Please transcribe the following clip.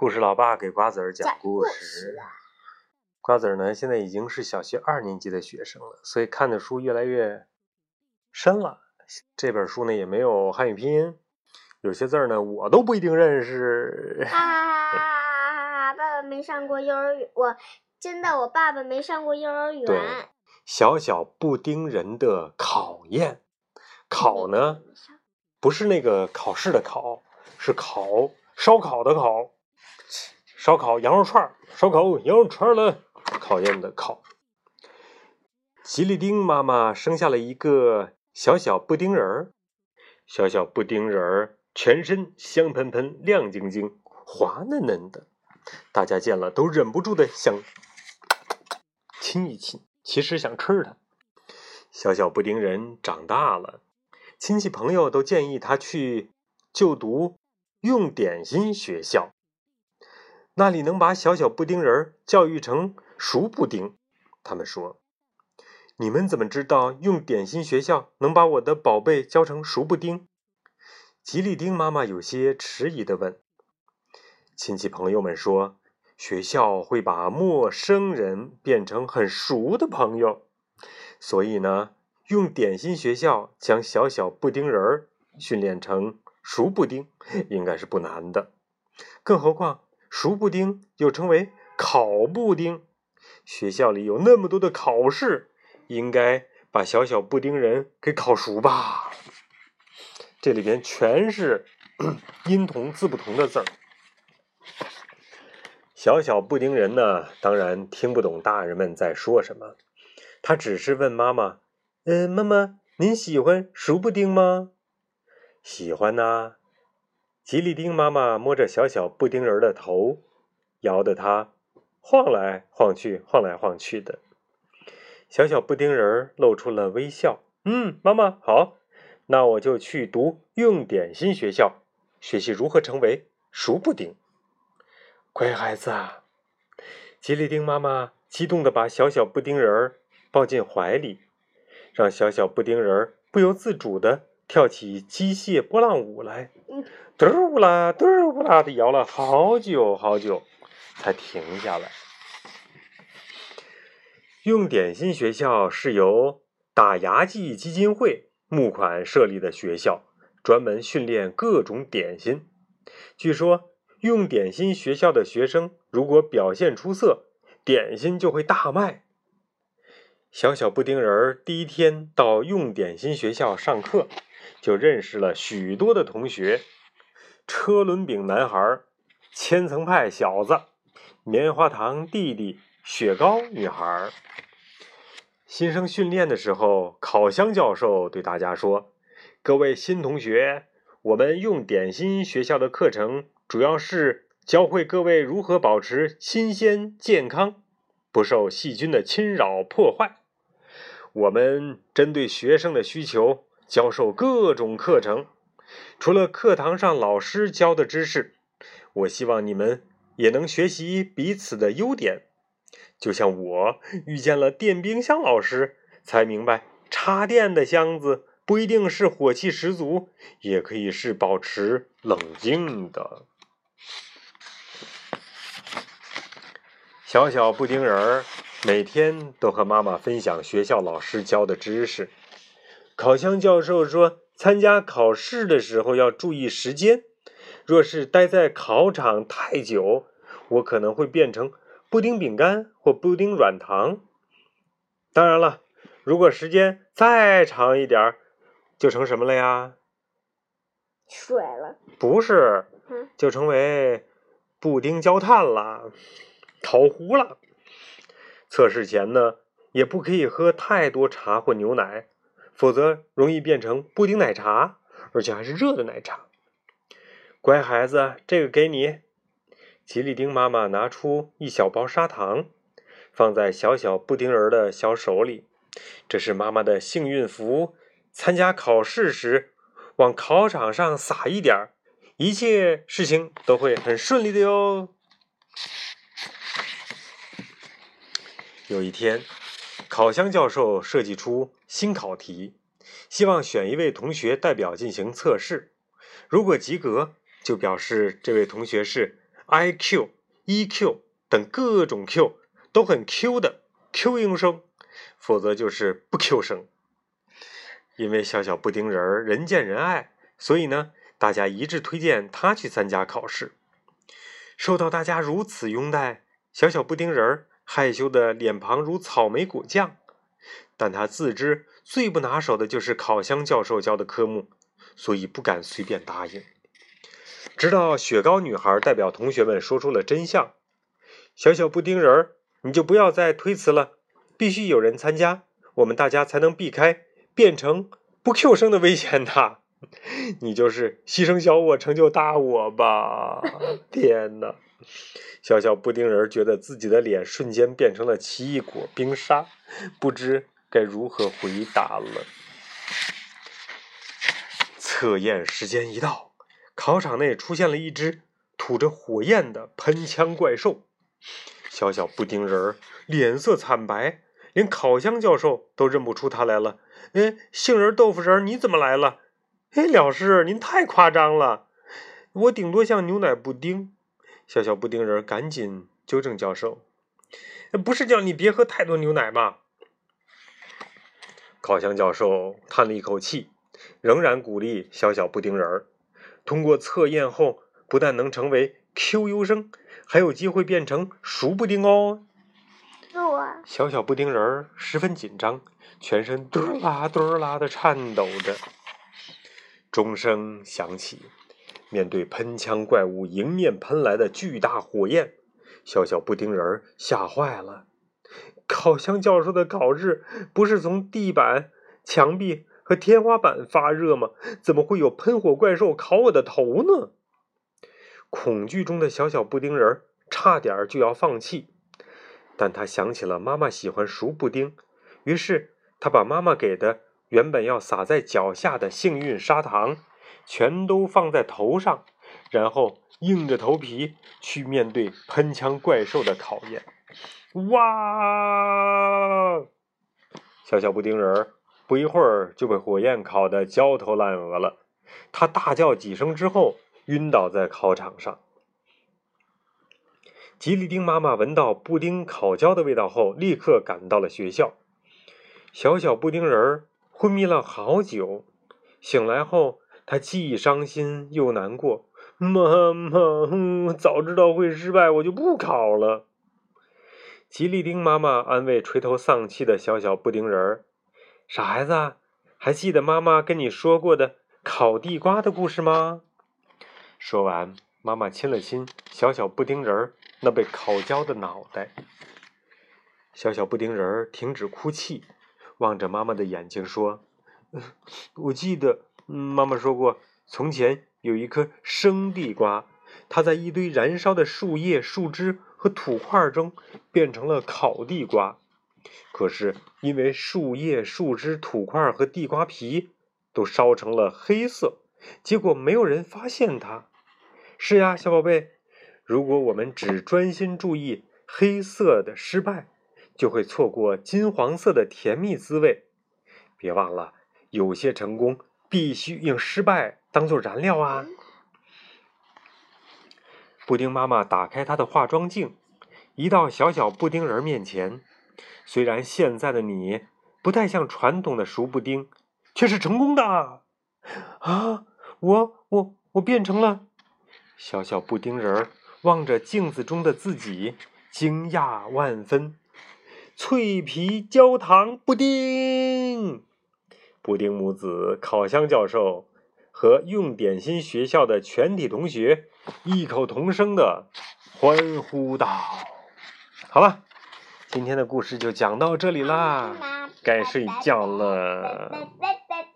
故事老爸给瓜子儿讲讲故故事事。瓜子儿呢，现在已经是小学二年级的学生了，所以看的书越来越深了。这本书呢也没有汉语拼音，有些字儿呢我都不一定认识。啊，爸爸没上过幼儿园，我真的我爸爸没上过幼儿对园。小小布丁人的考验，考呢不是那个考试的考，是烤烧烤的烤，烧烤羊肉串，烧烤羊肉串了，考验的考。吉利丁妈妈生下了一个小小布丁人儿，小小布丁人儿全身香喷喷、亮晶晶、滑嫩嫩的，大家见了都忍不住的想亲一亲，其实想吃它。小小布丁人长大了，亲戚朋友都建议他去就读用点心学校，那里能把小小布丁人教育成熟布丁。他们说：“你们怎么知道用点心学校能把我的宝贝教成熟布丁？”吉利丁妈妈有些迟疑的问。亲戚朋友们说：“学校会把陌生人变成很熟的朋友。”所以呢，用点心学校将小小布丁人训练成熟布丁，应该是不难的。更何况，熟布丁又称为烤布丁，学校里有那么多的考试，应该把小小布丁人给烤熟吧？这里边全是 音同字不同的字儿。小小布丁人呢，当然听不懂大人们在说什么。他只是问妈妈：“嗯，妈妈，您喜欢熟布丁吗？”“喜欢呐、吉利丁妈妈摸着小小布丁人的头，摇得他晃来晃去，晃来晃去的。小小布丁人露出了微笑。“嗯，妈妈好，那我就去读用点心学校，学习如何成为熟布丁。”乖孩子啊！吉利丁妈妈激动地把小小布丁人儿抱进怀里，让小小布丁人儿不由自主地跳起机械波浪舞来，嗯嘟啦，嘟啦地摇了好久好久，才停下来。用点心学校是由打牙祭基金会募款设立的学校，专门训练各种点心。据说，用点心学校的学生如果表现出色，点心就会大卖。小小布丁人儿第一天到用点心学校上课，就认识了许多的同学：车轮饼男孩、千层派小子、棉花糖弟弟、雪糕女孩。新生训练的时候，烤箱教授对大家说：“各位新同学，我们用点心学校的课程主要是教会各位如何保持新鲜健康，不受细菌的侵扰破坏。我们针对学生的需求教授各种课程，除了课堂上老师教的知识，我希望你们也能学习彼此的优点。就像我遇见了电冰箱老师，才明白插电的箱子不一定是火气十足，也可以是保持冷静的。小小布丁人儿每天都和妈妈分享学校老师教的知识。烤箱教授说，参加考试的时候要注意时间，若是待在考场太久，我可能会变成布丁饼干或布丁软糖。当然了，如果时间再长一点儿，就成什么了呀？水了，不是嗯，就成为布丁焦炭了，烤糊了。测试前呢，也不可以喝太多茶或牛奶，否则容易变成布丁奶茶，而且还是热的奶茶。乖孩子，这个给你。吉利丁妈妈拿出一小包砂糖，放在小小布丁儿的小手里。这是妈妈的幸运符，参加考试时往考场上撒一点儿，一切事情都会很顺利的哟。有一天，烤箱教授设计出新考题，希望选一位同学代表进行测试。如果及格，就表示这位同学是 I Q、E Q 等各种 Q 都很 Q 的 Q 音声，否则就是不 Q 声。因为小小布丁人儿人见人爱，所以呢，大家一致推荐他去参加考试。受到大家如此拥戴，小小布丁人儿害羞的脸庞如草莓果酱，但他自知最不拿手的就是烤箱教授教的科目，所以不敢随便答应。直到雪糕女孩代表同学们说出了真相：“小小布丁人儿，你就不要再推辞了，必须有人参加，我们大家才能避开变成不 Q 生的危险呐！你就是牺牲小我成就大我吧！天哪！”小小布丁人觉得自己的脸瞬间变成了奇异果冰沙，不知该如何回答了。测验时间一到。考场内出现了一只吐着火焰的喷枪怪兽，小小布丁人脸色惨白，连烤箱教授都认不出他来了。哎，杏仁豆腐人，你怎么来了？哎，老师，您太夸张了，我顶多像牛奶布丁。小小布丁人赶紧纠正教授：“不是叫你别喝太多牛奶吗？”烤箱教授叹了一口气，仍然鼓励小小布丁人儿。通过测验后，不但能成为 Q 优生，还有机会变成熟布丁哦。小小布丁人儿十分紧张，全身嘟啦嘟啦的颤抖着。钟声响起，面对喷枪怪物迎面喷来的巨大火焰，小小布丁人吓坏了。烤箱教授的烤制不是从地板、墙壁。和天花板发热吗？怎么会有喷火怪兽烤我的头呢？恐惧中的小小布丁人差点就要放弃，但他想起了妈妈喜欢熟布丁，于是他把妈妈给的原本要撒在脚下的幸运砂糖，全都放在头上，然后硬着头皮去面对喷枪怪兽的考验。哇！小小布丁人。不一会儿就被火焰烤得焦头烂额了，他大叫几声之后晕倒在考场上。吉利丁妈妈闻到布丁烤焦的味道后，立刻赶到了学校。小小布丁人昏迷了好久，醒来后他既伤心又难过。妈妈，早知道会失败，我就不考了。吉利丁妈妈安慰垂头丧气的小小布丁人儿。傻孩子，还记得妈妈跟你说过的烤地瓜的故事吗？说完，妈妈亲了亲小小布丁人儿那被烤焦的脑袋。小小布丁人儿停止哭泣，望着妈妈的眼睛说：“ 我记得妈妈说过，从前有一颗生地瓜，它在一堆燃烧的树叶、树枝和土块中变成了烤地瓜。”可是，因为树叶、树枝、土块和地瓜皮都烧成了黑色，结果没有人发现它。是呀，小宝贝，如果我们只专心注意黑色的失败，就会错过金黄色的甜蜜滋味。别忘了，有些成功必须用失败当做燃料啊！布丁妈妈打开她的化妆镜，移到小小布丁人面前。虽然现在的你不太像传统的熟布丁，却是成功的啊！我我我变成了小小布丁人儿，望着镜子中的自己，惊讶万分。脆皮焦糖布丁，布丁母子、烤箱教授和用点心学校的全体同学异口同声的欢呼道：“好了。”今天的故事就讲到这里啦，该睡觉了。